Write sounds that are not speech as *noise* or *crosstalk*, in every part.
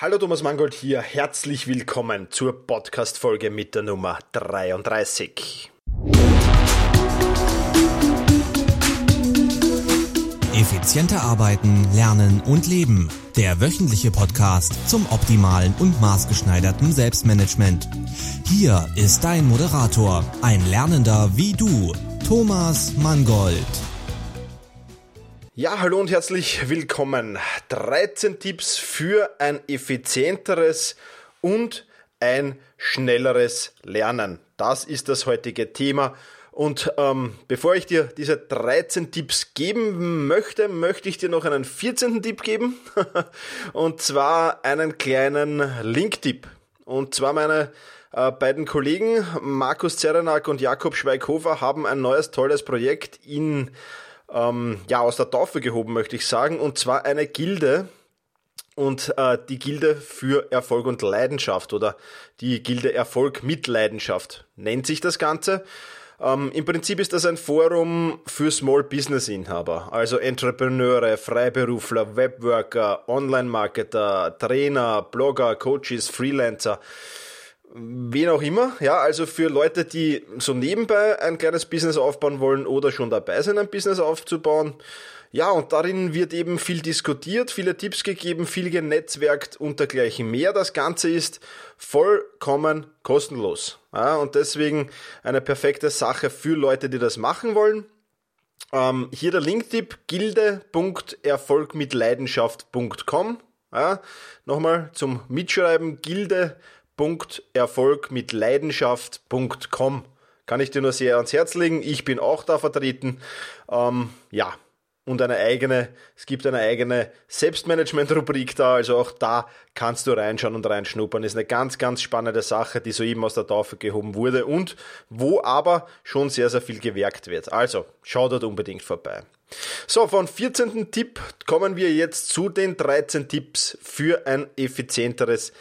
Hallo Thomas Mangold hier, herzlich willkommen zur Podcast-Folge mit der Nummer 33. Effizienter arbeiten, lernen und leben. Der wöchentliche Podcast zum optimalen und maßgeschneiderten Selbstmanagement. Hier ist dein Moderator, ein Lernender wie du, Thomas Mangold. Ja, hallo und herzlich willkommen. 13 Tipps für ein effizienteres und ein schnelleres Lernen. Das ist das heutige Thema und ähm, bevor ich dir diese 13 Tipps geben möchte, möchte ich dir noch einen 14. Tipp geben. *laughs* und zwar einen kleinen Link-Tipp. Und zwar meine äh, beiden Kollegen Markus Zerenak und Jakob Schweighofer haben ein neues tolles Projekt in ähm, ja aus der Taufe gehoben, möchte ich sagen. Und zwar eine Gilde, und äh, die Gilde für Erfolg und Leidenschaft oder die Gilde Erfolg mit Leidenschaft nennt sich das Ganze. Ähm, Im Prinzip ist das ein Forum für Small Business Inhaber, also Entrepreneure, Freiberufler, Webworker, Online-Marketer, Trainer, Blogger, Coaches, Freelancer, wen auch immer. Ja, also für Leute, die so nebenbei ein kleines Business aufbauen wollen oder schon dabei sind, ein Business aufzubauen. Ja, und darin wird eben viel diskutiert, viele Tipps gegeben, viel genetzwerkt und dergleichen mehr. Das Ganze ist vollkommen kostenlos. Ja, und deswegen eine perfekte Sache für Leute, die das machen wollen. Ähm, hier der Linktipp gilde.erfolgmitleidenschaft.com. Ja, nochmal zum Mitschreiben gilde.erfolgmitleidenschaft.com. Kann ich dir nur sehr ans Herz legen. Ich bin auch da vertreten. Ähm, ja, und eine eigene, es gibt eine eigene Selbstmanagement-Rubrik da, also auch da kannst du reinschauen und reinschnuppern. Ist eine ganz, ganz spannende Sache, die soeben aus der Taufe gehoben wurde und wo aber schon sehr, sehr viel gewerkt wird. Also schau dort unbedingt vorbei. So, von 14. Tipp kommen wir jetzt zu den 13 Tipps für ein effizienteres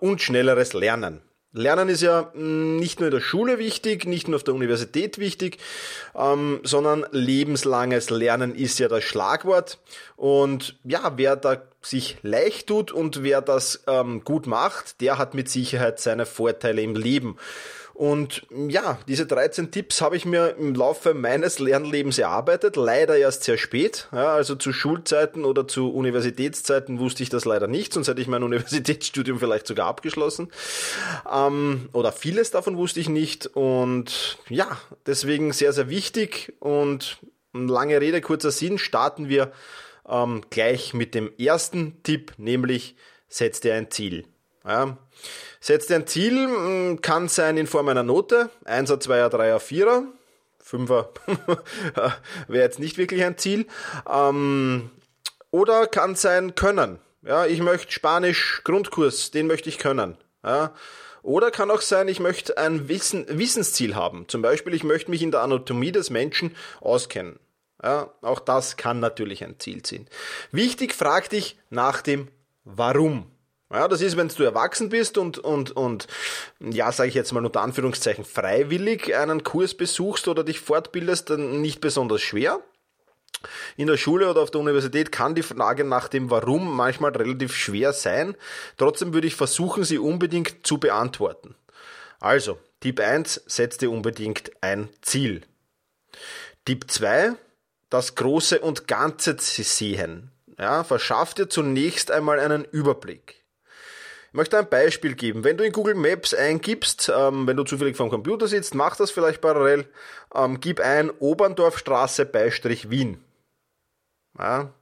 und schnelleres Lernen. Lernen ist ja mm, nicht nur in der Schule wichtig, nicht nur auf der Universität wichtig, ähm, sondern lebenslanges Lernen ist ja das Schlagwort. Und ja, wer da sich leicht tut und wer das ähm, gut macht, der hat mit Sicherheit seine Vorteile im Leben. Und ja, diese 13 Tipps habe ich mir im Laufe meines Lernlebens erarbeitet, leider erst sehr spät. Ja, also zu Schulzeiten oder zu Universitätszeiten wusste ich das leider nicht, sonst hätte ich mein *laughs* Universitätsstudium vielleicht sogar abgeschlossen. Ähm, oder vieles davon wusste ich nicht. Und ja, deswegen sehr, sehr wichtig. Und lange Rede, kurzer Sinn, starten wir ähm, gleich mit dem ersten Tipp, nämlich setz dir ein Ziel. Ja. Setz dir ein Ziel, mm, kann sein in Form einer Note, 1er, 2er, 3er, 4er, 5er wäre jetzt nicht wirklich ein Ziel. Ähm, oder kann sein Können. Ja, ich möchte Spanisch Grundkurs, den möchte ich können. Ja. Oder kann auch sein, ich möchte ein Wissen, Wissensziel haben. Zum Beispiel, ich möchte mich in der Anatomie des Menschen auskennen. Ja, auch das kann natürlich ein Ziel sein. Wichtig, frag dich nach dem Warum. Ja, das ist, wenn du erwachsen bist und, und, und ja, sage ich jetzt mal unter Anführungszeichen, freiwillig einen Kurs besuchst oder dich fortbildest, dann nicht besonders schwer. In der Schule oder auf der Universität kann die Frage nach dem Warum manchmal relativ schwer sein. Trotzdem würde ich versuchen, sie unbedingt zu beantworten. Also, Tipp 1, setz dir unbedingt ein Ziel. Tipp 2, das Große und Ganze zu sehen. Ja, verschaff dir zunächst einmal einen Überblick. Ich möchte ein Beispiel geben. Wenn du in Google Maps eingibst, ähm, wenn du zufällig vom Computer sitzt, mach das vielleicht parallel, ähm, gib ein Oberndorfstraße Beistrich Wien. Ja.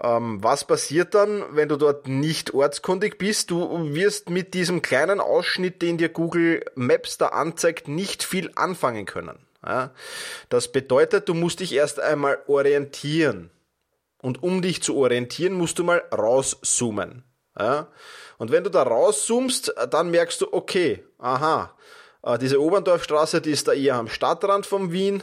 Ähm, was passiert dann, wenn du dort nicht ortskundig bist? Du wirst mit diesem kleinen Ausschnitt, den dir Google Maps da anzeigt, nicht viel anfangen können. Ja. Das bedeutet, du musst dich erst einmal orientieren. Und um dich zu orientieren, musst du mal rauszoomen. Ja? Und wenn du da rauszoomst, dann merkst du, okay, aha, äh, diese Oberndorfstraße, die ist da eher am Stadtrand von Wien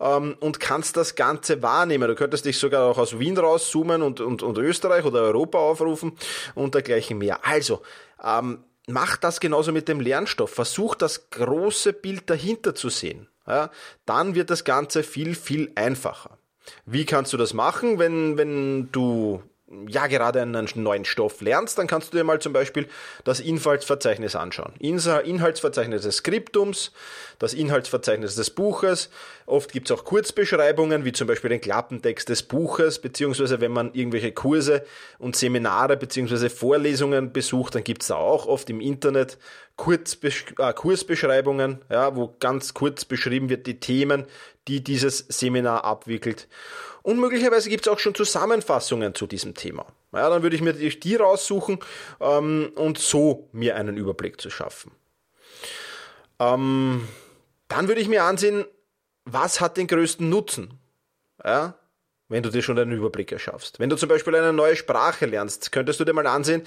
ähm, und kannst das Ganze wahrnehmen. Du könntest dich sogar auch aus Wien rauszoomen und, und, und Österreich oder Europa aufrufen und dergleichen mehr. Also, ähm, mach das genauso mit dem Lernstoff. Versuch das große Bild dahinter zu sehen. Ja? Dann wird das Ganze viel, viel einfacher. Wie kannst du das machen, wenn, wenn du ja gerade einen neuen Stoff lernst, dann kannst du dir mal zum Beispiel das Inhaltsverzeichnis anschauen. Inhaltsverzeichnis des Skriptums, das Inhaltsverzeichnis des Buches. Oft gibt es auch Kurzbeschreibungen, wie zum Beispiel den Klappentext des Buches, beziehungsweise wenn man irgendwelche Kurse und Seminare beziehungsweise Vorlesungen besucht, dann gibt es da auch oft im Internet Kurzbesch äh, Kursbeschreibungen, ja, wo ganz kurz beschrieben wird die Themen, die dieses Seminar abwickelt. Und möglicherweise gibt es auch schon Zusammenfassungen zu diesem Thema. Ja, dann würde ich mir die raussuchen ähm, und so mir einen Überblick zu schaffen. Ähm, dann würde ich mir ansehen, was hat den größten Nutzen? Ja, wenn du dir schon einen Überblick erschaffst. Wenn du zum Beispiel eine neue Sprache lernst, könntest du dir mal ansehen,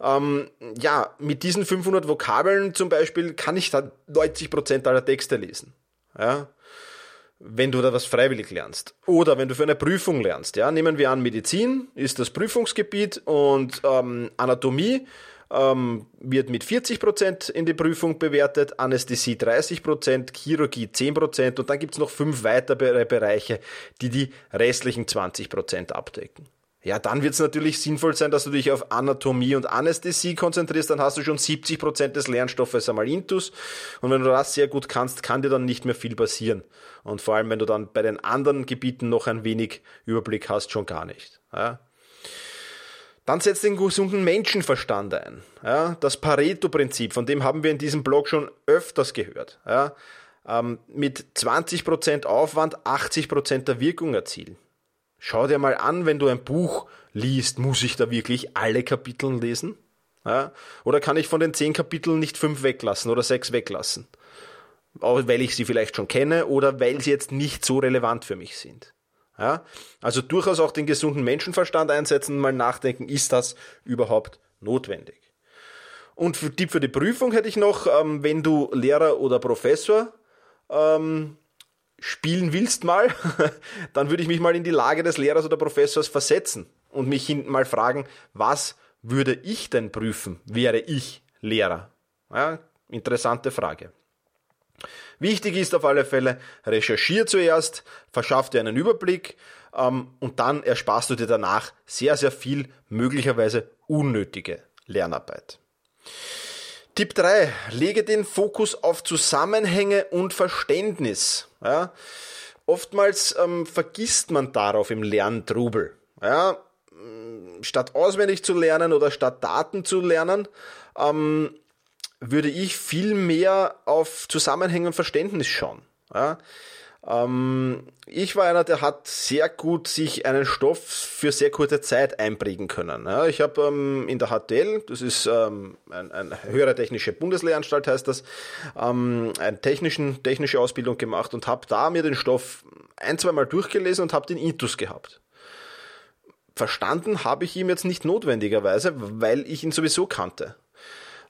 ähm, ja, mit diesen 500 Vokabeln zum Beispiel kann ich da 90% aller Texte lesen. Ja, wenn du da was freiwillig lernst. Oder wenn du für eine Prüfung lernst. Ja, nehmen wir an, Medizin ist das Prüfungsgebiet und ähm, Anatomie ähm, wird mit 40% in die Prüfung bewertet, Anästhesie 30%, Chirurgie 10% und dann gibt's noch fünf weitere Bereiche, die die restlichen 20% abdecken. Ja, dann wird es natürlich sinnvoll sein, dass du dich auf Anatomie und Anästhesie konzentrierst, dann hast du schon 70% des Lernstoffes einmal intus und wenn du das sehr gut kannst, kann dir dann nicht mehr viel passieren. Und vor allem, wenn du dann bei den anderen Gebieten noch ein wenig Überblick hast, schon gar nicht. Ja. Dann setzt den gesunden Menschenverstand ein. Ja, das Pareto-Prinzip, von dem haben wir in diesem Blog schon öfters gehört. Ja, ähm, mit 20% Aufwand 80% der Wirkung erzielen. Schau dir mal an, wenn du ein Buch liest, muss ich da wirklich alle Kapitel lesen? Ja? Oder kann ich von den zehn Kapiteln nicht fünf weglassen oder sechs weglassen? Auch weil ich sie vielleicht schon kenne oder weil sie jetzt nicht so relevant für mich sind. Ja? Also durchaus auch den gesunden Menschenverstand einsetzen, mal nachdenken, ist das überhaupt notwendig? Und für Tipp für die Prüfung hätte ich noch, ähm, wenn du Lehrer oder Professor ähm, spielen willst mal, *laughs* dann würde ich mich mal in die Lage des Lehrers oder Professors versetzen und mich hinten mal fragen, was würde ich denn prüfen, wäre ich Lehrer? Ja, interessante Frage. Wichtig ist auf alle Fälle, recherchier zuerst, verschaff dir einen Überblick ähm, und dann ersparst du dir danach sehr, sehr viel möglicherweise unnötige Lernarbeit. Tipp 3. Lege den Fokus auf Zusammenhänge und Verständnis. Ja? Oftmals ähm, vergisst man darauf im Lerntrubel. Ja? Statt auswendig zu lernen oder statt Daten zu lernen, ähm, würde ich viel mehr auf Zusammenhänge und Verständnis schauen. Ja? Ähm, ich war einer, der hat sehr gut sich einen Stoff für sehr kurze Zeit einprägen können. Ja, ich habe ähm, in der HTL, das ist ähm, ein, ein höhere technische Bundeslehranstalt heißt das, ähm, eine technischen, technische Ausbildung gemacht und habe da mir den Stoff ein, zwei Mal durchgelesen und habe den Intus gehabt. Verstanden habe ich ihn jetzt nicht notwendigerweise, weil ich ihn sowieso kannte.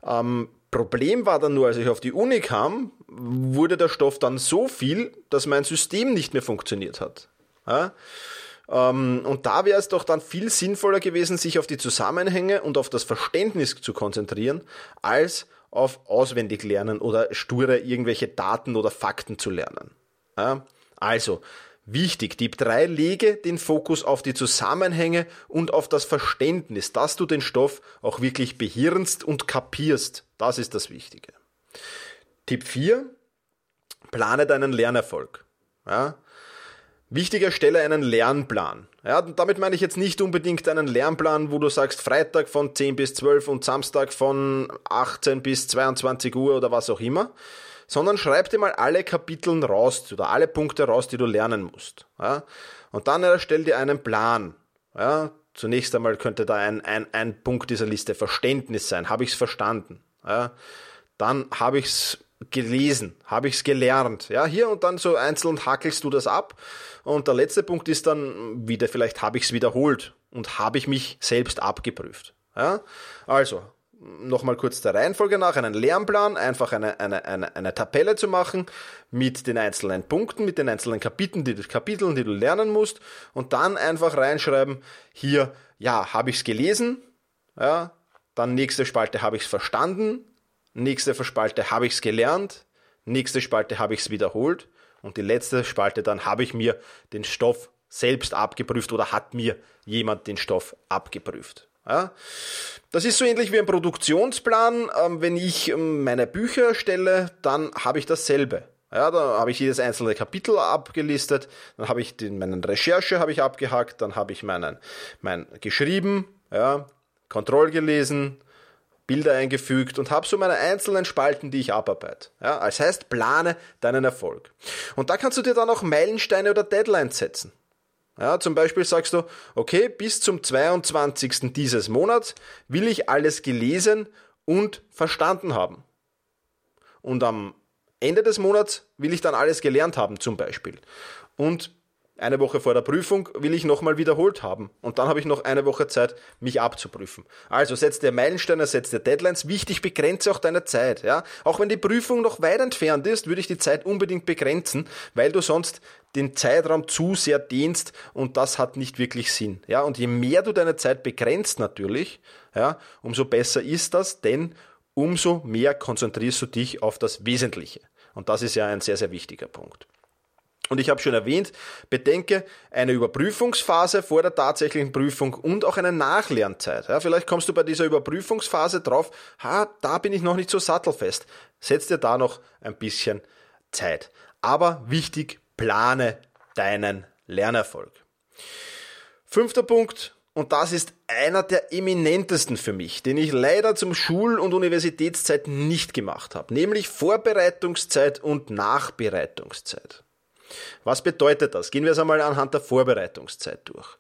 Ähm, Problem war dann nur, als ich auf die Uni kam, wurde der Stoff dann so viel, dass mein System nicht mehr funktioniert hat. Ja? Ähm, und da wäre es doch dann viel sinnvoller gewesen, sich auf die Zusammenhänge und auf das Verständnis zu konzentrieren, als auf auswendig lernen oder sture irgendwelche Daten oder Fakten zu lernen. Ja? Also, Wichtig, Tipp 3, lege den Fokus auf die Zusammenhänge und auf das Verständnis, dass du den Stoff auch wirklich behirnst und kapierst. Das ist das Wichtige. Tipp 4, plane deinen Lernerfolg. Ja? Wichtig, erstelle einen Lernplan. Ja, damit meine ich jetzt nicht unbedingt einen Lernplan, wo du sagst Freitag von 10 bis 12 und Samstag von 18 bis 22 Uhr oder was auch immer, sondern schreib dir mal alle Kapiteln raus oder alle Punkte raus, die du lernen musst. Ja? Und dann erstell dir einen Plan. Ja? Zunächst einmal könnte da ein, ein, ein Punkt dieser Liste Verständnis sein. Habe ich es verstanden? Ja? Dann habe ich es gelesen, habe ich es gelernt. Ja, hier und dann so einzeln hackelst du das ab. Und der letzte Punkt ist dann wieder, vielleicht habe ich es wiederholt und habe ich mich selbst abgeprüft. Ja? Also, nochmal kurz der Reihenfolge nach, einen Lernplan, einfach eine, eine, eine, eine Tabelle zu machen mit den einzelnen Punkten, mit den einzelnen Kapiteln, die, Kapiteln, die du lernen musst und dann einfach reinschreiben, hier, ja, habe ich es gelesen, ja, dann nächste Spalte habe ich es verstanden, nächste Spalte habe ich es gelernt, nächste Spalte habe ich es wiederholt und die letzte Spalte dann habe ich mir den Stoff selbst abgeprüft oder hat mir jemand den Stoff abgeprüft. Ja? Das ist so ähnlich wie ein Produktionsplan. Ähm, wenn ich ähm, meine Bücher erstelle, dann habe ich dasselbe. Ja, da habe ich jedes einzelne Kapitel abgelistet, dann habe ich den, meinen Recherche habe ich abgehakt, dann habe ich meinen, mein geschrieben, ja, Kontroll gelesen, Bilder eingefügt und habe so meine einzelnen Spalten, die ich abarbeite. Ja, das heißt, plane deinen Erfolg. Und da kannst du dir dann auch Meilensteine oder Deadlines setzen. Ja, zum Beispiel sagst du, okay, bis zum 22. dieses Monats will ich alles gelesen und verstanden haben. Und am Ende des Monats will ich dann alles gelernt haben zum Beispiel. Und eine Woche vor der Prüfung will ich nochmal wiederholt haben. Und dann habe ich noch eine Woche Zeit, mich abzuprüfen. Also setz dir Meilensteine, setz dir Deadlines. Wichtig, begrenze auch deine Zeit. Ja? Auch wenn die Prüfung noch weit entfernt ist, würde ich die Zeit unbedingt begrenzen, weil du sonst den Zeitraum zu sehr dehnst und das hat nicht wirklich Sinn. Ja? Und je mehr du deine Zeit begrenzt natürlich, ja, umso besser ist das, denn umso mehr konzentrierst du dich auf das Wesentliche. Und das ist ja ein sehr, sehr wichtiger Punkt. Und ich habe schon erwähnt, bedenke eine Überprüfungsphase vor der tatsächlichen Prüfung und auch eine Nachlernzeit. Ja, vielleicht kommst du bei dieser Überprüfungsphase drauf, ha, da bin ich noch nicht so sattelfest. Setz dir da noch ein bisschen Zeit. Aber wichtig, plane deinen Lernerfolg. Fünfter Punkt, und das ist einer der eminentesten für mich, den ich leider zum Schul- und Universitätszeit nicht gemacht habe, nämlich Vorbereitungszeit und Nachbereitungszeit. Was bedeutet das? Gehen wir es einmal anhand der Vorbereitungszeit durch.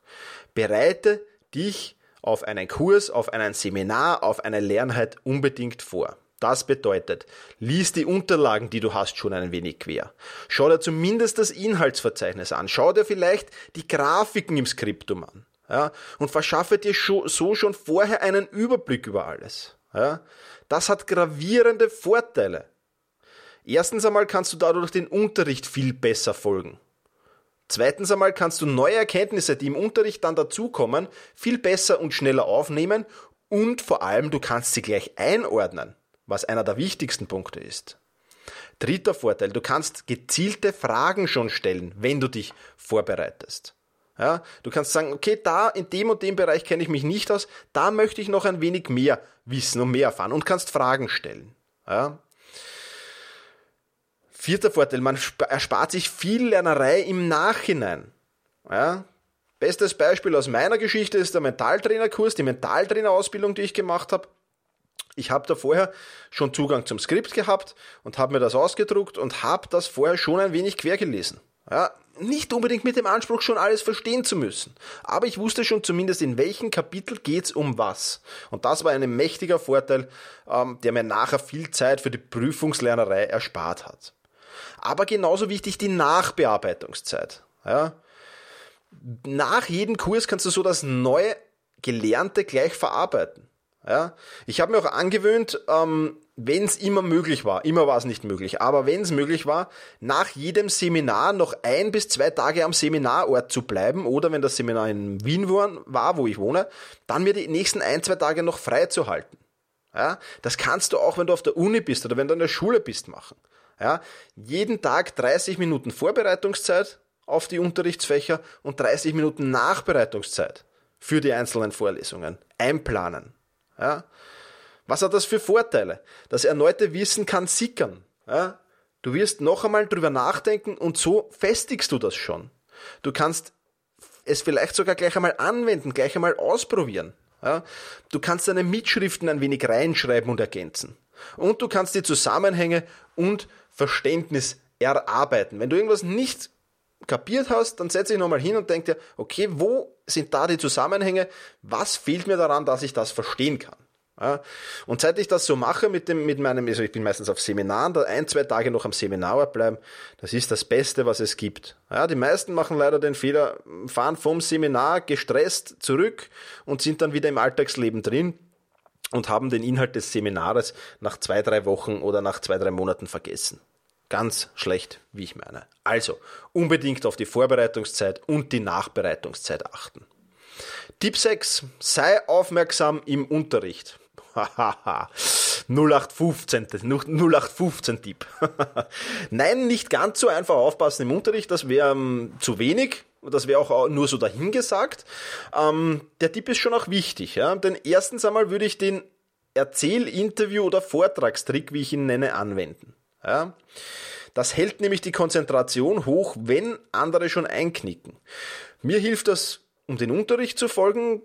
Bereite dich auf einen Kurs, auf einen Seminar, auf eine Lernheit unbedingt vor. Das bedeutet, lies die Unterlagen, die du hast, schon ein wenig quer. Schau dir zumindest das Inhaltsverzeichnis an. Schau dir vielleicht die Grafiken im Skriptum an ja, und verschaffe dir so schon vorher einen Überblick über alles. Ja. Das hat gravierende Vorteile. Erstens einmal kannst du dadurch den Unterricht viel besser folgen. Zweitens einmal kannst du neue Erkenntnisse, die im Unterricht dann dazukommen, viel besser und schneller aufnehmen und vor allem du kannst sie gleich einordnen, was einer der wichtigsten Punkte ist. Dritter Vorteil, du kannst gezielte Fragen schon stellen, wenn du dich vorbereitest. Ja, du kannst sagen, okay, da in dem und dem Bereich kenne ich mich nicht aus, da möchte ich noch ein wenig mehr wissen und mehr erfahren und kannst Fragen stellen. Ja. Vierter Vorteil, man erspart sich viel Lernerei im Nachhinein. Ja. Bestes Beispiel aus meiner Geschichte ist der Mentaltrainerkurs, die Mentaltrainerausbildung, die ich gemacht habe. Ich habe da vorher schon Zugang zum Skript gehabt und habe mir das ausgedruckt und habe das vorher schon ein wenig quer gelesen. Ja, nicht unbedingt mit dem Anspruch, schon alles verstehen zu müssen. Aber ich wusste schon zumindest, in welchem Kapitel geht's um was. Und das war ein mächtiger Vorteil, ähm, der mir nachher viel Zeit für die Prüfungslernerei erspart hat. Aber genauso wichtig die Nachbearbeitungszeit. Ja? Nach jedem Kurs kannst du so das neue Gelernte gleich verarbeiten. Ja? Ich habe mir auch angewöhnt, ähm, wenn es immer möglich war, immer war es nicht möglich, aber wenn es möglich war, nach jedem Seminar noch ein bis zwei Tage am Seminarort zu bleiben oder wenn das Seminar in Wien war, wo ich wohne, dann mir die nächsten ein, zwei Tage noch frei zu halten. Ja, das kannst du auch, wenn du auf der Uni bist oder wenn du in der Schule bist, machen. Ja, jeden Tag 30 Minuten Vorbereitungszeit auf die Unterrichtsfächer und 30 Minuten Nachbereitungszeit für die einzelnen Vorlesungen. Einplanen. Ja, was hat das für Vorteile? Das erneute Wissen kann sickern. Ja? Du wirst noch einmal drüber nachdenken und so festigst du das schon. Du kannst es vielleicht sogar gleich einmal anwenden, gleich einmal ausprobieren. Ja? Du kannst deine Mitschriften ein wenig reinschreiben und ergänzen. Und du kannst die Zusammenhänge und Verständnis erarbeiten. Wenn du irgendwas nicht kapiert hast, dann setze ich nochmal hin und denke dir, okay, wo sind da die Zusammenhänge? Was fehlt mir daran, dass ich das verstehen kann? Ja, und seit ich das so mache mit dem, mit meinem, also ich bin meistens auf Seminaren, da ein, zwei Tage noch am Seminar bleiben, das ist das Beste, was es gibt. Ja, die meisten machen leider den Fehler, fahren vom Seminar gestresst zurück und sind dann wieder im Alltagsleben drin und haben den Inhalt des Seminars nach zwei, drei Wochen oder nach zwei, drei Monaten vergessen. Ganz schlecht, wie ich meine. Also, unbedingt auf die Vorbereitungszeit und die Nachbereitungszeit achten. Tipp 6. Sei aufmerksam im Unterricht. 0815, 0815 Tipp. *laughs* Nein, nicht ganz so einfach aufpassen im Unterricht, das wäre um, ähm, zu wenig. Das wäre auch nur so dahingesagt. Ähm, der Tipp ist schon auch wichtig. Ja? Denn erstens einmal würde ich den Erzähl-, Interview- oder Vortragstrick, wie ich ihn nenne, anwenden. Ja? Das hält nämlich die Konzentration hoch, wenn andere schon einknicken. Mir hilft das, um den Unterricht zu folgen,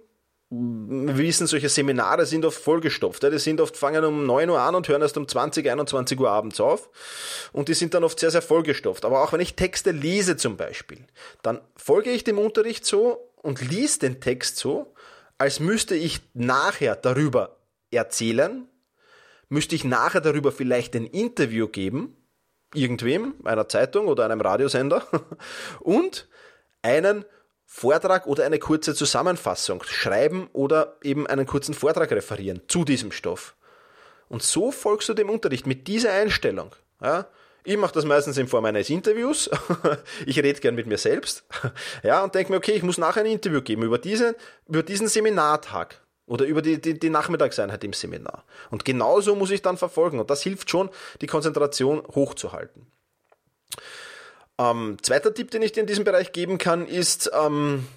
wir wissen, solche Seminare sind oft vollgestopft. Die sind oft, fangen um 9 Uhr an und hören erst um 20, 21 Uhr abends auf. Und die sind dann oft sehr, sehr vollgestopft. Aber auch wenn ich Texte lese zum Beispiel, dann folge ich dem Unterricht so und lies den Text so, als müsste ich nachher darüber erzählen, müsste ich nachher darüber vielleicht ein Interview geben, irgendwem, einer Zeitung oder einem Radiosender, *laughs* und einen Vortrag oder eine kurze Zusammenfassung schreiben oder eben einen kurzen Vortrag referieren zu diesem Stoff. Und so folgst du dem Unterricht mit dieser Einstellung. Ja? Ich mache das meistens in Form eines Interviews. *laughs* ich rede gern mit mir selbst. Ja, und denke mir, okay, ich muss nachher ein Interview geben über, diese, über diesen Seminartag oder über die, die, die Nachmittagseinheit im Seminar. Und genauso muss ich dann verfolgen. Und das hilft schon, die Konzentration hochzuhalten. Ähm, zweiter Tipp, den ich dir in diesem Bereich geben kann, ist ähm,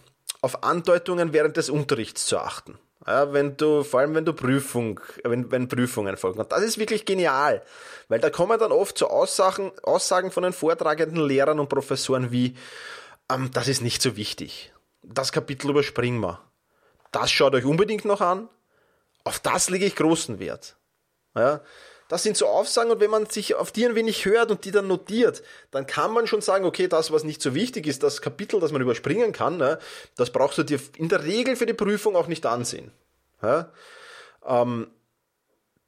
auf Andeutungen während des Unterrichts zu achten. Ja, wenn du, vor allem wenn du Prüfung, wenn, wenn Prüfungen folgen. Und das ist wirklich genial, weil da kommen dann oft so Aussagen, Aussagen von den vortragenden Lehrern und Professoren wie, ähm, das ist nicht so wichtig. Das Kapitel überspringen wir. Das schaut euch unbedingt noch an. Auf das lege ich großen Wert. Ja, das sind so Aufsagen und wenn man sich auf die ein wenig hört und die dann notiert, dann kann man schon sagen, okay, das, was nicht so wichtig ist, das Kapitel, das man überspringen kann, ne, das brauchst du dir in der Regel für die Prüfung auch nicht ansehen. Ja? Ähm,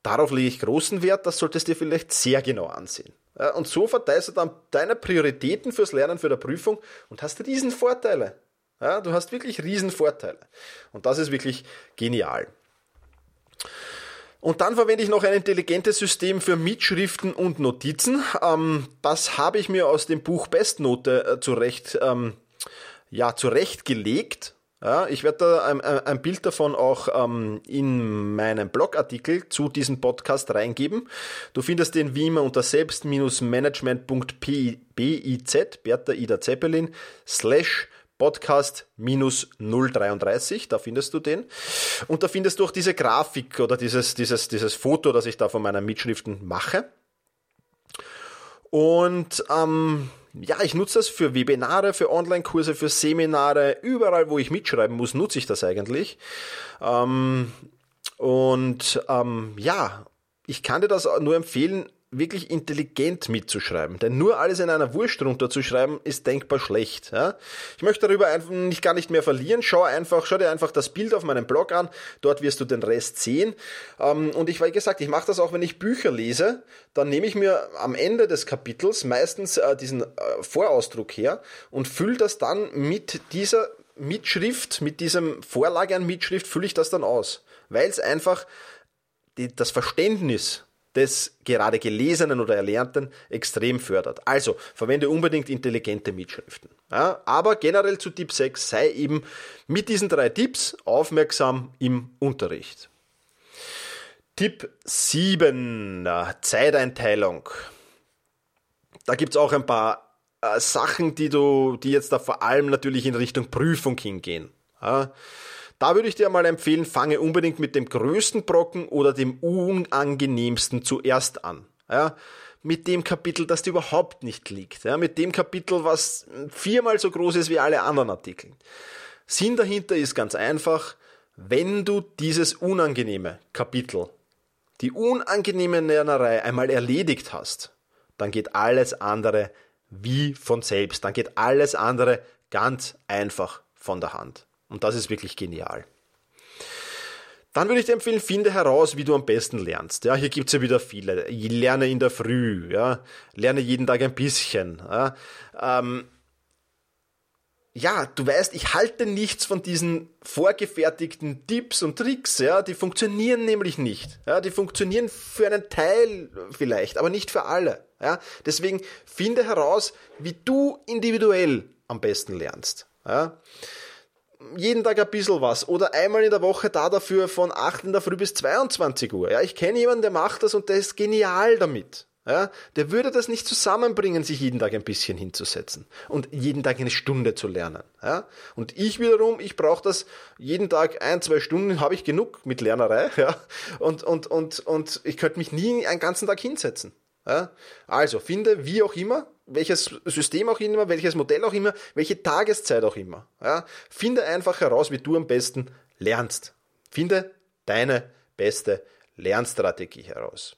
darauf lege ich großen Wert, das solltest du dir vielleicht sehr genau ansehen. Ja, und so verteilst du dann deine Prioritäten fürs Lernen für die Prüfung und hast riesen Vorteile. Ja, du hast wirklich riesen Vorteile. Und das ist wirklich genial. Und dann verwende ich noch ein intelligentes System für Mitschriften und Notizen. Ähm, das habe ich mir aus dem Buch Bestnote äh, zurecht, ähm, ja, zurechtgelegt. Ja, ich werde da ein, ein, Bild davon auch ähm, in meinen Blogartikel zu diesem Podcast reingeben. Du findest den wie immer unter selbst-management.biz, Bertha Ida Zeppelin, slash Podcast minus 033, da findest du den. Und da findest du auch diese Grafik oder dieses, dieses, dieses Foto, das ich da von meinen Mitschriften mache. Und ähm, ja, ich nutze das für Webinare, für Online-Kurse, für Seminare, überall, wo ich mitschreiben muss, nutze ich das eigentlich. Ähm, und ähm, ja, ich kann dir das nur empfehlen, wirklich intelligent mitzuschreiben. Denn nur alles in einer Wurst runterzuschreiben, ist denkbar schlecht. Ja? Ich möchte darüber einfach nicht, gar nicht mehr verlieren. Schau einfach, schau dir einfach das Bild auf meinem Blog an. Dort wirst du den Rest sehen. Ähm, und ich, wie gesagt, ich mache das auch, wenn ich Bücher lese. Dann nehme ich mir am Ende des Kapitels meistens äh, diesen äh, Vorausdruck her und fülle das dann mit dieser Mitschrift, mit diesem Vorlage an Mitschrift, fülle ich das dann aus. Weil es einfach das Verständnis des gerade Gelesenen oder Erlernten extrem fördert. Also verwende unbedingt intelligente Mitschriften. Ja, aber generell zu Tipp 6 sei eben mit diesen drei Tipps aufmerksam im Unterricht. Tipp 7, Zeiteinteilung. Da gibt es auch ein paar äh, Sachen, die du, die jetzt da vor allem natürlich in Richtung Prüfung hingehen. Ja, da würde ich dir mal empfehlen, fange unbedingt mit dem größten Brocken oder dem unangenehmsten zuerst an. Ja, mit dem Kapitel, das dir überhaupt nicht liegt. Ja, mit dem Kapitel, was viermal so groß ist wie alle anderen Artikel. Sinn dahinter ist ganz einfach, wenn du dieses unangenehme Kapitel, die unangenehme Lernerei einmal erledigt hast, dann geht alles andere wie von selbst. Dann geht alles andere ganz einfach von der Hand. Und das ist wirklich genial. Dann würde ich dir empfehlen, finde heraus, wie du am besten lernst. Ja, hier gibt's ja wieder viele. Ich lerne in der Früh, ja, lerne jeden Tag ein bisschen. Ja, ähm, ja, du weißt, ich halte nichts von diesen vorgefertigten Tipps und Tricks, ja, die funktionieren nämlich nicht. Ja, die funktionieren für einen Teil vielleicht, aber nicht für alle. Ja, deswegen finde heraus, wie du individuell am besten lernst. Ja jeden Tag ein bisschen was oder einmal in der Woche da dafür von 8 in der Früh bis 22 Uhr. Ja, ich kenne jemanden, der macht das und der ist genial damit. ja, der würde das nicht zusammenbringen, sich jeden Tag ein bisschen hinzusetzen und jeden Tag eine Stunde zu lernen. Ja. Und ich wiederum, ich brauche das jeden Tag ein, zwei Stunden, habe ich genug mit Lernerei. *laughs* Ja. Und, und, und, und ich könnte mich nie einen ganzen Tag hinsetzen. Ja. Also finde, wie auch immer, welches System auch immer, welches Modell auch immer, welche Tageszeit auch immer. Ja. Finde einfach heraus, wie du am besten lernst. Finde deine beste Lernstrategie heraus.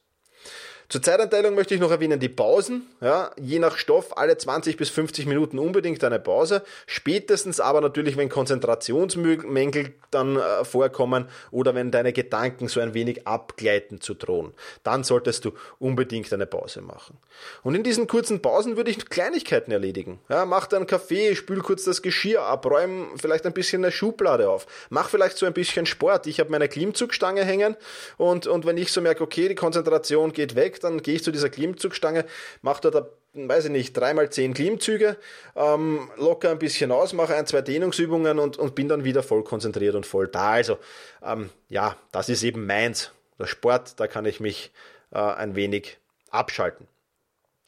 Zur Zeitanteilung möchte ich noch erwähnen die Pausen. Ja, je nach Stoff alle 20 bis 50 Minuten unbedingt eine Pause. Spätestens aber natürlich, wenn Konzentrationsmängel dann äh, vorkommen oder wenn deine Gedanken so ein wenig abgleiten zu drohen, dann solltest du unbedingt eine Pause machen. Und in diesen kurzen Pausen würde ich Kleinigkeiten erledigen. Ja, mach dann Kaffee, spül kurz das Geschirr ab, räum vielleicht ein bisschen eine Schublade auf, mach vielleicht so ein bisschen Sport. Ich habe meine Klimmzugstange hängen und, und wenn ich so merke, okay, die Konzentration geht weg, dann gehe ich zu dieser Klimmzugstange, mache dort, weiß ich nicht, dreimal zehn Klimmzüge, ähm, locker ein bisschen aus, mache ein, zwei Dehnungsübungen und, und bin dann wieder voll konzentriert und voll da. Also ähm, ja, das ist eben meins. Der Sport, da kann ich mich äh, ein wenig abschalten.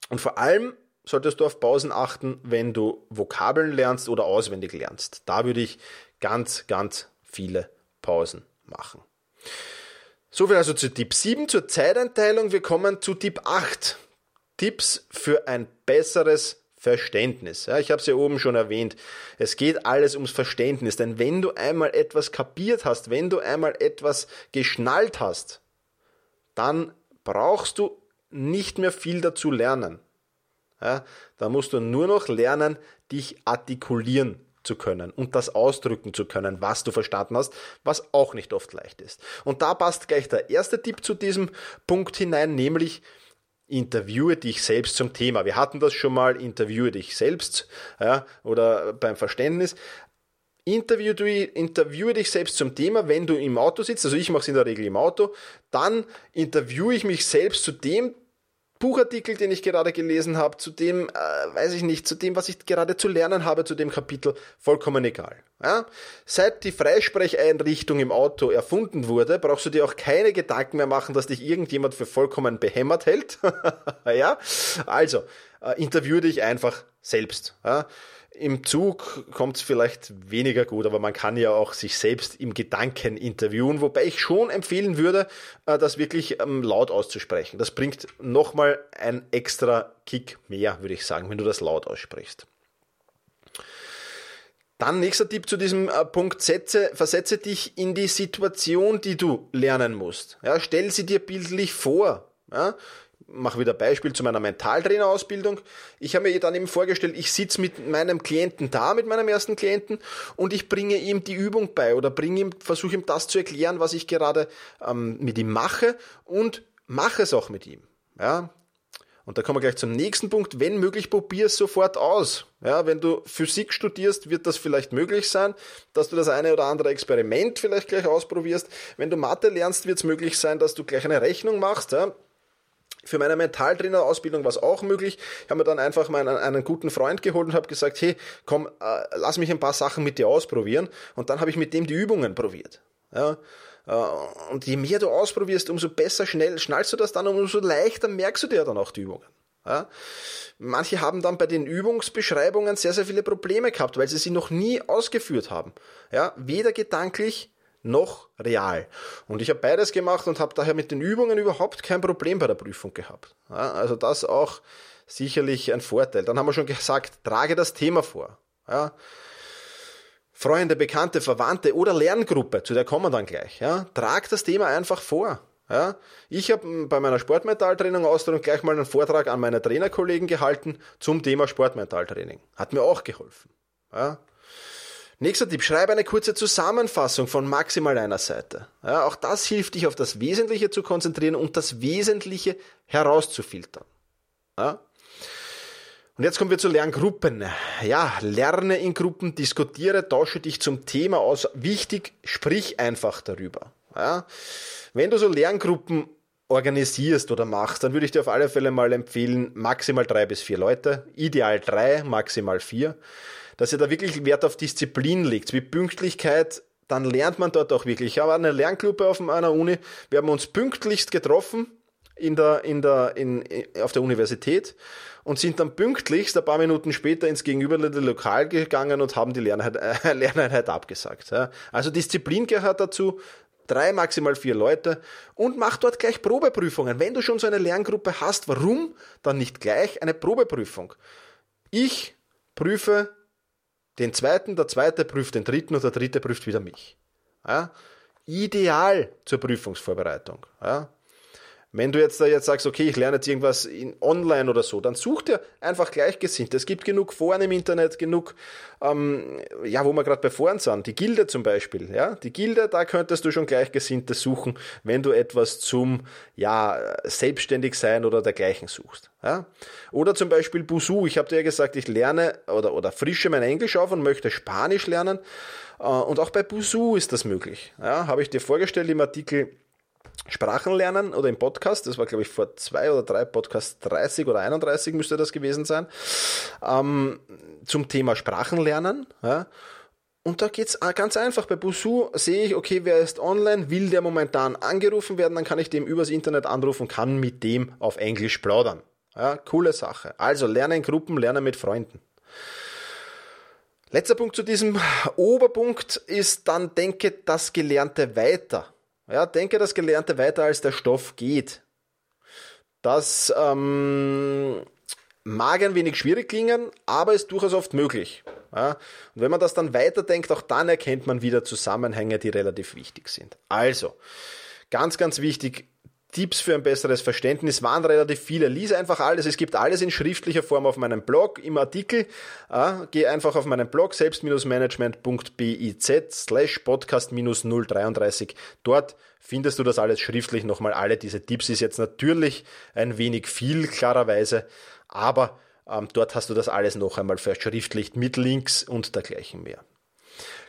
Und vor allem solltest du auf Pausen achten, wenn du Vokabeln lernst oder auswendig lernst. Da würde ich ganz, ganz viele Pausen machen. Soviel also zu Tipp 7 zur Zeiteinteilung. Wir kommen zu Tipp 8. Tipps für ein besseres Verständnis. Ja, ich habe es ja oben schon erwähnt. Es geht alles ums Verständnis. Denn wenn du einmal etwas kapiert hast, wenn du einmal etwas geschnallt hast, dann brauchst du nicht mehr viel dazu lernen. Ja, da musst du nur noch lernen, dich artikulieren zu können und das ausdrücken zu können, was du verstanden hast, was auch nicht oft leicht ist. Und da passt gleich der erste Tipp zu diesem Punkt hinein, nämlich interviewe dich selbst zum Thema. Wir hatten das schon mal, interviewe dich selbst ja, oder beim Verständnis. Interview, interviewe dich selbst zum Thema, wenn du im Auto sitzt, also ich mache es in der Regel im Auto, dann interviewe ich mich selbst zu dem Buchartikel, den ich gerade gelesen habe, zu dem, äh, weiß ich nicht, zu dem, was ich gerade zu lernen habe, zu dem Kapitel, vollkommen egal. Ja? Seit die Freisprecheinrichtung im Auto erfunden wurde, brauchst du dir auch keine Gedanken mehr machen, dass dich irgendjemand für vollkommen behämmert hält. *laughs* ja? Also, äh, interview dich einfach selbst. Ja? Im Zug kommt es vielleicht weniger gut, aber man kann ja auch sich selbst im Gedanken interviewen, wobei ich schon empfehlen würde, äh, das wirklich ähm, laut auszusprechen. Das bringt nochmal ein extra Kick mehr, würde ich sagen, wenn du das laut aussprichst. Dann nächster Tipp zu diesem äh, Punkt, setze, versetze dich in die Situation, die du lernen musst. Ja, stell sie dir bildlich vor. Ja, mache wieder Beispiel zu meiner Mentaltrainerausbildung. Ich habe mir dann eben vorgestellt, ich sitze mit meinem Klienten da, mit meinem ersten Klienten, und ich bringe ihm die Übung bei oder bringe ihm, versuche ihm das zu erklären, was ich gerade ähm, mit ihm mache und mache es auch mit ihm. Ja, und da kommen wir gleich zum nächsten Punkt. Wenn möglich, probier es sofort aus. Ja, wenn du Physik studierst, wird das vielleicht möglich sein, dass du das eine oder andere Experiment vielleicht gleich ausprobierst. Wenn du Mathe lernst, wird es möglich sein, dass du gleich eine Rechnung machst. Ja. Für meine Mentaltrainer-Ausbildung war es auch möglich. Ich habe mir dann einfach mal einen, einen guten Freund geholt und habe gesagt, hey, komm, äh, lass mich ein paar Sachen mit dir ausprobieren. Und dann habe ich mit dem die Übungen probiert. Ja, äh, und je mehr du ausprobierst, umso besser schnell schnallst du das dann und umso leichter merkst du dir dann auch die Übungen. Ja? Manche haben dann bei den Übungsbeschreibungen sehr, sehr viele Probleme gehabt, weil sie sie noch nie ausgeführt haben. Ja? Weder gedanklich noch real. Und ich habe beides gemacht und habe daher mit den Übungen überhaupt kein Problem bei der Prüfung gehabt. Ja, also das auch sicherlich ein Vorteil. Dann haben wir schon gesagt, trage das Thema vor. Ja. Freunde, Bekannte, Verwandte oder Lerngruppe, zu der kommen wir dann gleich. Ja. Trag das Thema einfach vor. Ja, ich habe bei meiner Sportmentaltraining Ausstellung gleich mal einen Vortrag an meine Trainerkollegen gehalten zum Thema Sportmentaltraining. Hat mir auch geholfen. Ja. Nächster Tipp, schreibe eine kurze Zusammenfassung von maximal einer Seite. Ja, auch das hilft dich auf das Wesentliche zu konzentrieren und das Wesentliche herauszufiltern. Ja? Und jetzt kommen wir zu Lerngruppen. Ja, lerne in Gruppen, diskutiere, tausche dich zum Thema aus. Wichtig, sprich einfach darüber. Ja? Wenn du so Lerngruppen organisierst oder machst, dann würde ich dir auf alle Fälle mal empfehlen, maximal drei bis vier Leute, ideal drei, maximal vier dass ihr da wirklich Wert auf Disziplin legt, wie Pünktlichkeit, dann lernt man dort auch wirklich. Ich habe eine Lerngruppe auf einer Uni, wir haben uns pünktlichst getroffen, in der, in der, in, auf der Universität und sind dann pünktlichst ein paar Minuten später ins gegenüberliegende Lokal gegangen und haben die Lerneinheit, äh, *laughs* Lerneinheit abgesagt. Ja. Also Disziplin gehört dazu, drei, maximal vier Leute und mach dort gleich Probeprüfungen. Wenn du schon so eine Lerngruppe hast, warum dann nicht gleich eine Probeprüfung? Ich prüfe den zweiten, der zweite prüft den dritten und der dritte prüft wieder mich. Ja? Ideal zur Prüfungsvorbereitung. Ja? Wenn du jetzt da jetzt sagst, okay, ich lerne jetzt irgendwas in online oder so, dann such dir einfach Gleichgesinnte. Es gibt genug Foren im Internet, genug, ähm, ja, wo wir gerade bei Foren sind. Die Gilde zum Beispiel, ja. Die Gilde, da könntest du schon Gleichgesinnte suchen, wenn du etwas zum, ja, selbstständig sein oder dergleichen suchst, ja. Oder zum Beispiel Busu. Ich habe dir ja gesagt, ich lerne oder, oder frische mein Englisch auf und möchte Spanisch lernen. Äh, und auch bei Busu ist das möglich. Ja, habe ich dir vorgestellt im Artikel Sprachen lernen oder im Podcast, das war glaube ich vor zwei oder drei Podcasts, 30 oder 31 müsste das gewesen sein, ähm, zum Thema Sprachen lernen. Ja. Und da geht's ganz einfach. Bei Busu sehe ich, okay, wer ist online, will der momentan angerufen werden, dann kann ich dem übers Internet anrufen, kann mit dem auf Englisch plaudern. Ja, coole Sache. Also lerne in Gruppen, lerne mit Freunden. Letzter Punkt zu diesem Oberpunkt ist dann denke das Gelernte weiter. Ja, denke das Gelernte weiter, als der Stoff geht. Das ähm, mag ein wenig schwierig klingen, aber ist durchaus oft möglich. Ja, und wenn man das dann weiterdenkt, auch dann erkennt man wieder Zusammenhänge, die relativ wichtig sind. Also, ganz, ganz wichtig, Tipps für ein besseres Verständnis waren relativ viele. Lies einfach alles. Es gibt alles in schriftlicher Form auf meinem Blog, im Artikel. Äh, geh einfach auf meinen Blog selbst-management.biz slash podcast-033. Dort findest du das alles schriftlich nochmal. Alle diese Tipps ist jetzt natürlich ein wenig viel, klarerweise, aber ähm, dort hast du das alles noch einmal verschriftlicht mit Links und dergleichen mehr.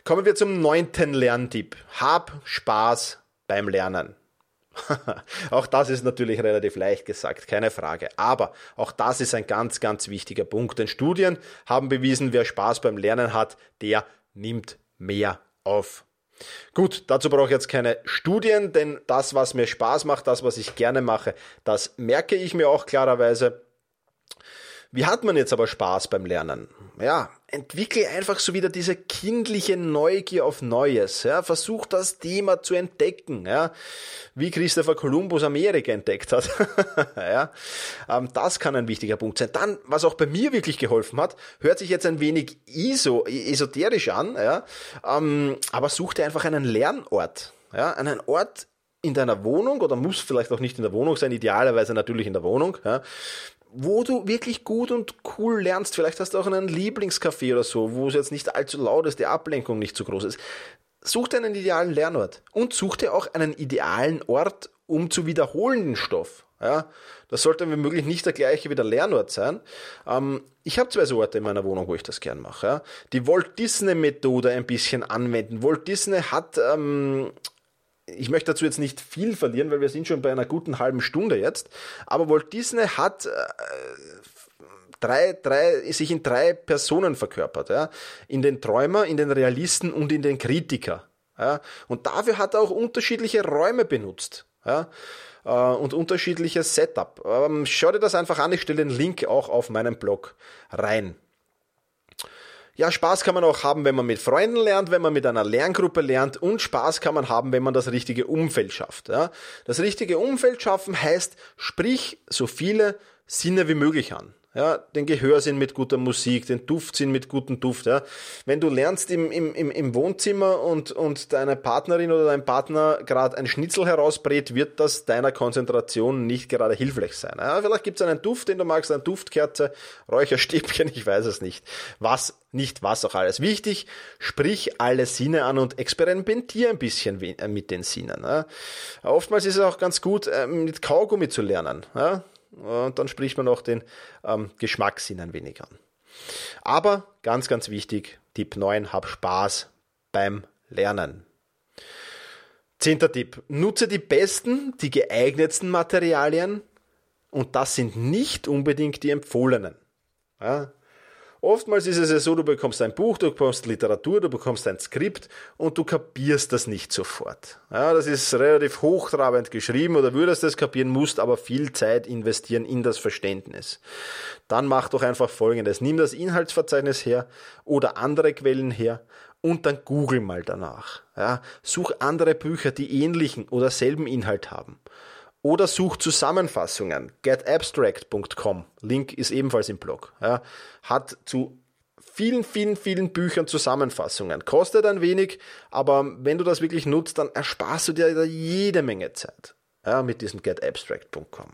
Kommen wir zum neunten Lerntipp. Hab Spaß beim Lernen. *laughs* auch das ist natürlich relativ leicht gesagt, keine Frage. Aber auch das ist ein ganz, ganz wichtiger Punkt. Denn Studien haben bewiesen, wer Spaß beim Lernen hat, der nimmt mehr auf. Gut, dazu brauche ich jetzt keine Studien, denn das, was mir Spaß macht, das, was ich gerne mache, das merke ich mir auch klarerweise. Wie hat man jetzt aber Spaß beim Lernen? Ja, entwickle einfach so wieder diese kindliche Neugier auf Neues. Ja, versuch das Thema zu entdecken. Ja, wie Christopher Columbus Amerika entdeckt hat. *laughs* ja, ähm, das kann ein wichtiger Punkt sein. Dann, was auch bei mir wirklich geholfen hat, hört sich jetzt ein wenig iso, esoterisch an. Ja, ähm, aber such dir einfach einen Lernort. Ja, einen Ort in deiner Wohnung oder muss vielleicht auch nicht in der Wohnung sein, idealerweise natürlich in der Wohnung, ja, wo du wirklich gut und cool lernst. Vielleicht hast du auch einen Lieblingscafé oder so, wo es jetzt nicht allzu laut ist, die Ablenkung nicht zu groß ist. Such dir einen idealen Lernort und such dir auch einen idealen Ort, um zu wiederholen den Stoff. Ja, das sollte wenn möglich nicht der gleiche wie der Lernort sein. Ähm, ich habe zwei so Orte in meiner Wohnung, wo ich das gern mache. Ja. Die Walt Disney Methode ein bisschen anwenden. Walt Disney hat ähm, ich möchte dazu jetzt nicht viel verlieren, weil wir sind schon bei einer guten halben Stunde jetzt. Aber Walt Disney hat äh, drei, drei, sich in drei Personen verkörpert. Ja? In den Träumer, in den Realisten und in den Kritiker. Ja? Und dafür hat er auch unterschiedliche Räume benutzt. Ja? Äh, und unterschiedliches Setup. Ähm, schau dir das einfach an, ich stelle den Link auch auf meinem Blog rein. Ja, Spaß kann man auch haben, wenn man mit Freunden lernt, wenn man mit einer Lerngruppe lernt und Spaß kann man haben, wenn man das richtige Umfeld schafft. Ja? Das richtige Umfeld schaffen heißt, sprich so viele Sinne wie möglich an ja, den Gehörsinn mit guter Musik, den Duftsinn mit gutem Duft. Ja. Wenn du lernst im, im, im Wohnzimmer und, und deine Partnerin oder dein Partner gerade ein Schnitzel herausbrät, wird das deiner Konzentration nicht gerade hilfreich sein. Ja, vielleicht gibt es einen Duft, den du magst, eine Duftkerze, Räucherstäbchen, *laughs* ich weiß es nicht. Was, nicht was auch alles. Wichtig, sprich alle Sinne an und experimentier ein bisschen äh, mit den Sinnen. Ja. Oftmals ist es auch ganz gut, äh, mit Kaugummi zu lernen. Ja. Und dann spricht man auch den ähm, Geschmackssinn ein wenig an. Aber ganz, ganz wichtig, Tipp 9, hab Spaß beim Lernen. Zehnter Tipp, nutze die besten, die geeignetsten Materialien und das sind nicht unbedingt die empfohlenen. Ja? Oftmals ist es ja so, du bekommst ein Buch, du bekommst Literatur, du bekommst ein Skript und du kapierst das nicht sofort. Ja, das ist relativ hochtrabend geschrieben oder würdest es kapieren, musst aber viel Zeit investieren in das Verständnis. Dann mach doch einfach folgendes. Nimm das Inhaltsverzeichnis her oder andere Quellen her und dann google mal danach. Ja, such andere Bücher, die ähnlichen oder selben Inhalt haben. Oder such Zusammenfassungen. getabstract.com, Link ist ebenfalls im Blog, ja, hat zu vielen, vielen, vielen Büchern Zusammenfassungen. Kostet ein wenig, aber wenn du das wirklich nutzt, dann ersparst du dir jede Menge Zeit ja, mit diesem getabstract.com.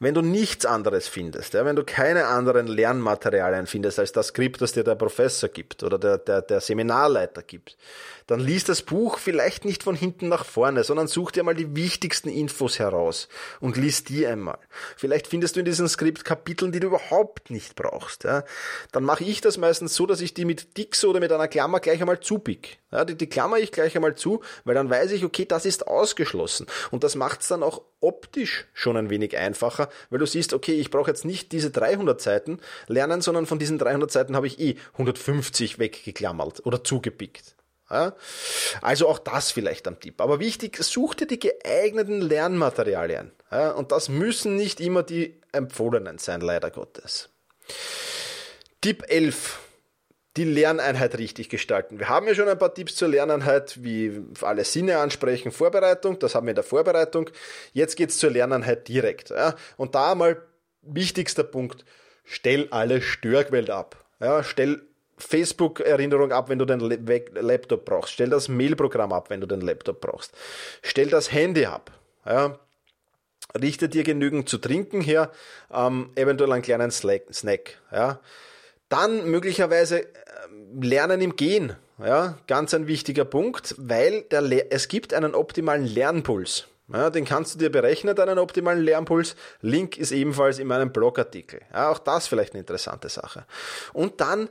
Wenn du nichts anderes findest, ja, wenn du keine anderen Lernmaterialien findest als das Skript, das dir der Professor gibt oder der, der, der Seminarleiter gibt, dann lies das Buch vielleicht nicht von hinten nach vorne, sondern such dir mal die wichtigsten Infos heraus und lies die einmal. Vielleicht findest du in diesem Skript Kapiteln, die du überhaupt nicht brauchst. Ja. Dann mache ich das meistens so, dass ich die mit Dix oder mit einer Klammer gleich einmal zupick. Ja, die, die klammer ich gleich einmal zu, weil dann weiß ich, okay, das ist ausgeschlossen. Und das macht es dann auch optisch schon ein wenig einfacher, weil du siehst, okay, ich brauche jetzt nicht diese 300 Seiten lernen, sondern von diesen 300 Seiten habe ich eh 150 weggeklammert oder zugepickt. Ja? Also auch das vielleicht am Tipp. Aber wichtig, such dir die geeigneten Lernmaterialien. Ja? Und das müssen nicht immer die empfohlenen sein, leider Gottes. Tipp 11 die Lerneinheit richtig gestalten. Wir haben ja schon ein paar Tipps zur Lerneinheit, wie alle Sinne ansprechen, Vorbereitung, das haben wir in der Vorbereitung. Jetzt geht's zur Lerneinheit direkt. Ja. Und da mal wichtigster Punkt, stell alle Störquellen ab. Ja, stell Facebook-Erinnerung ab, wenn du den Laptop brauchst. Stell das Mailprogramm ab, wenn du den Laptop brauchst. Stell das Handy ab. Ja. Richte dir genügend zu trinken her, ähm, eventuell einen kleinen Snack. Ja. Dann möglicherweise Lernen im Gehen. Ja, ganz ein wichtiger Punkt, weil der, es gibt einen optimalen Lernpuls. Ja, den kannst du dir berechnen, deinen optimalen Lernpuls. Link ist ebenfalls in meinem Blogartikel. Ja, auch das vielleicht eine interessante Sache. Und dann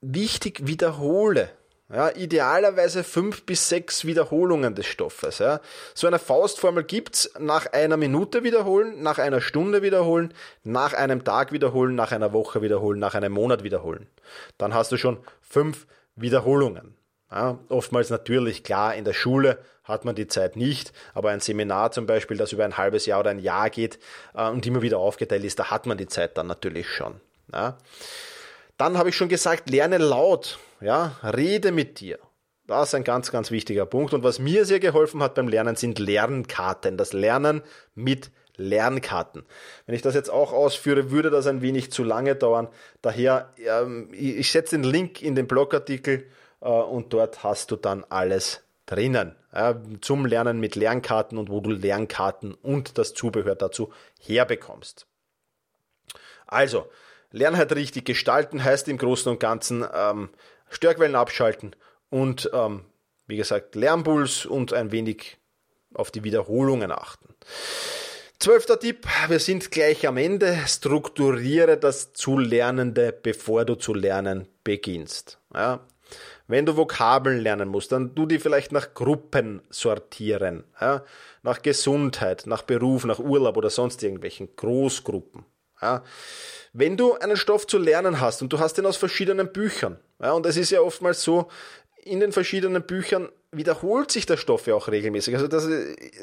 wichtig, wiederhole. Ja, idealerweise fünf bis sechs Wiederholungen des Stoffes. Ja. So eine Faustformel gibt's: nach einer Minute wiederholen, nach einer Stunde wiederholen, nach einem Tag wiederholen, nach einer Woche wiederholen, nach einem Monat wiederholen. Dann hast du schon fünf Wiederholungen. Ja, oftmals natürlich, klar, in der Schule hat man die Zeit nicht, aber ein Seminar zum Beispiel, das über ein halbes Jahr oder ein Jahr geht äh, und immer wieder aufgeteilt ist, da hat man die Zeit dann natürlich schon. Ja. Dann habe ich schon gesagt, lerne laut, ja, rede mit dir. Das ist ein ganz, ganz wichtiger Punkt. Und was mir sehr geholfen hat beim Lernen sind Lernkarten. Das Lernen mit Lernkarten. Wenn ich das jetzt auch ausführe, würde das ein wenig zu lange dauern. Daher, ähm, ich setze den Link in den Blogartikel äh, und dort hast du dann alles drinnen zum Lernen mit Lernkarten und wo du Lernkarten und das Zubehör dazu herbekommst. Also, Lernheit richtig gestalten heißt im Großen und Ganzen ähm, Störquellen abschalten und ähm, wie gesagt Lernpuls und ein wenig auf die Wiederholungen achten. Zwölfter Tipp, wir sind gleich am Ende. Strukturiere das zu Lernende, bevor du zu lernen beginnst. Ja. Wenn du Vokabeln lernen musst, dann du die vielleicht nach Gruppen sortieren. Ja. Nach Gesundheit, nach Beruf, nach Urlaub oder sonst irgendwelchen Großgruppen. Ja. Wenn du einen Stoff zu lernen hast und du hast den aus verschiedenen Büchern, ja, und es ist ja oftmals so, in den verschiedenen Büchern wiederholt sich der Stoff ja auch regelmäßig. Also das,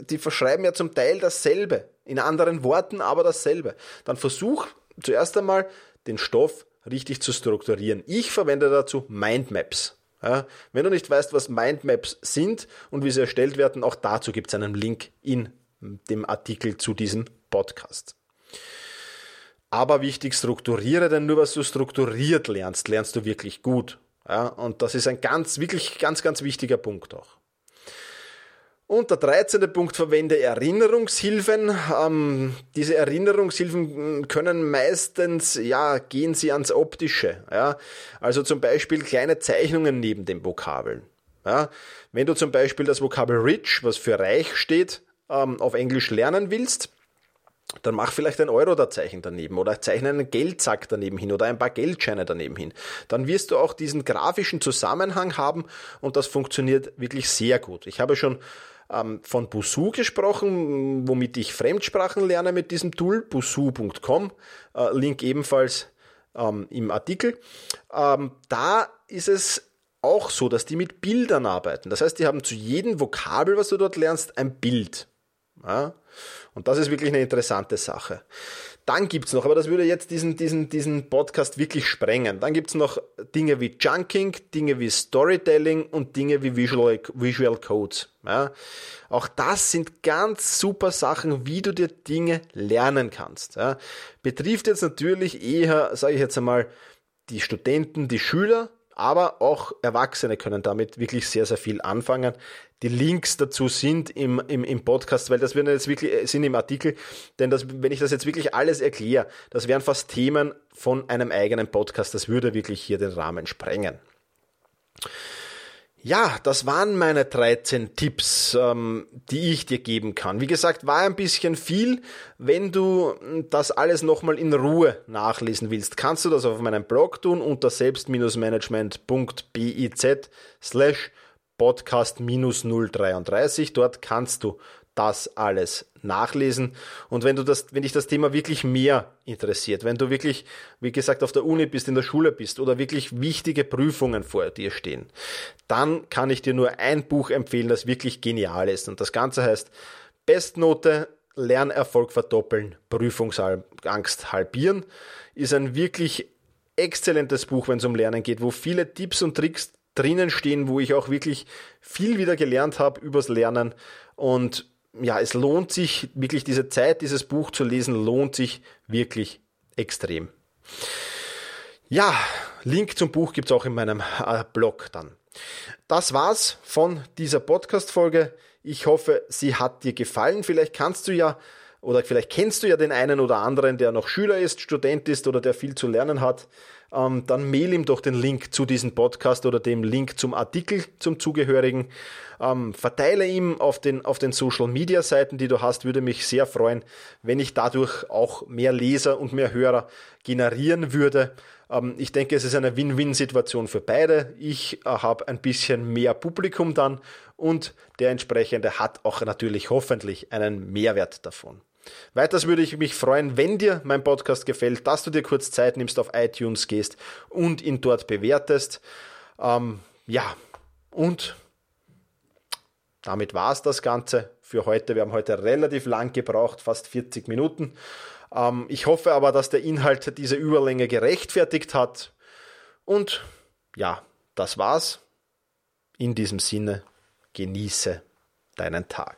die verschreiben ja zum Teil dasselbe, in anderen Worten aber dasselbe. Dann versuch zuerst einmal den Stoff richtig zu strukturieren. Ich verwende dazu Mindmaps. Ja, wenn du nicht weißt, was Mindmaps sind und wie sie erstellt werden, auch dazu gibt es einen Link in dem Artikel zu diesem Podcast. Aber wichtig, strukturiere, denn nur was du strukturiert lernst, lernst du wirklich gut. Ja, und das ist ein ganz, wirklich ganz, ganz wichtiger Punkt auch. Und der 13. Punkt, verwende Erinnerungshilfen. Ähm, diese Erinnerungshilfen können meistens, ja, gehen sie ans Optische. Ja? Also zum Beispiel kleine Zeichnungen neben den Vokabeln. Ja? Wenn du zum Beispiel das Vokabel rich, was für reich steht, ähm, auf Englisch lernen willst, dann mach vielleicht ein Euro-Zeichen daneben oder zeichne einen Geldsack daneben hin oder ein paar Geldscheine daneben hin. Dann wirst du auch diesen grafischen Zusammenhang haben und das funktioniert wirklich sehr gut. Ich habe schon ähm, von Busu gesprochen, womit ich Fremdsprachen lerne mit diesem Tool, busu.com. Äh, Link ebenfalls ähm, im Artikel. Ähm, da ist es auch so, dass die mit Bildern arbeiten. Das heißt, die haben zu jedem Vokabel, was du dort lernst, ein Bild. Ja? Und das ist wirklich eine interessante Sache. Dann gibt's noch, aber das würde jetzt diesen, diesen, diesen Podcast wirklich sprengen. Dann gibt's noch Dinge wie Junking, Dinge wie Storytelling und Dinge wie Visual, Visual Codes. Ja. Auch das sind ganz super Sachen, wie du dir Dinge lernen kannst. Ja. Betrifft jetzt natürlich eher, sage ich jetzt einmal, die Studenten, die Schüler, aber auch Erwachsene können damit wirklich sehr, sehr viel anfangen. Die Links dazu sind im, im, im Podcast, weil das werden jetzt wirklich, äh, sind im Artikel, denn das, wenn ich das jetzt wirklich alles erkläre, das wären fast Themen von einem eigenen Podcast, das würde wirklich hier den Rahmen sprengen. Ja, das waren meine 13 Tipps, ähm, die ich dir geben kann. Wie gesagt, war ein bisschen viel. Wenn du das alles nochmal in Ruhe nachlesen willst, kannst du das auf meinem Blog tun unter selbst-management.biz slash podcast 033. Dort kannst du das alles nachlesen. Und wenn du das, wenn dich das Thema wirklich mehr interessiert, wenn du wirklich, wie gesagt, auf der Uni bist, in der Schule bist oder wirklich wichtige Prüfungen vor dir stehen, dann kann ich dir nur ein Buch empfehlen, das wirklich genial ist. Und das Ganze heißt Bestnote, Lernerfolg verdoppeln, Prüfungsangst halbieren, ist ein wirklich exzellentes Buch, wenn es um Lernen geht, wo viele Tipps und Tricks drinnen stehen, wo ich auch wirklich viel wieder gelernt habe übers Lernen und ja, es lohnt sich wirklich diese Zeit, dieses Buch zu lesen, lohnt sich wirklich extrem. Ja, Link zum Buch gibt's auch in meinem äh, Blog dann. Das war's von dieser Podcast-Folge. Ich hoffe, sie hat dir gefallen. Vielleicht kannst du ja oder vielleicht kennst du ja den einen oder anderen, der noch Schüler ist, Student ist oder der viel zu lernen hat ähm, dann mail ihm doch den Link zu diesem Podcast oder dem Link zum Artikel zum Zugehörigen. Ähm, verteile ihm auf den, auf den Social Media Seiten, die du hast, würde mich sehr freuen, wenn ich dadurch auch mehr Leser und mehr Hörer generieren würde. Ähm, ich denke, es ist eine Win-Win-Situation für beide. Ich äh, habe ein bisschen mehr Publikum dann und der entsprechende hat auch natürlich hoffentlich einen Mehrwert davon. Weiters würde ich mich freuen, wenn dir mein Podcast gefällt, dass du dir kurz Zeit nimmst, auf iTunes gehst und ihn dort bewertest. Ähm, ja, und damit war es das Ganze für heute. Wir haben heute relativ lang gebraucht, fast 40 Minuten. Ähm, ich hoffe aber, dass der Inhalt diese Überlänge gerechtfertigt hat. Und ja, das war's. In diesem Sinne, genieße deinen Tag.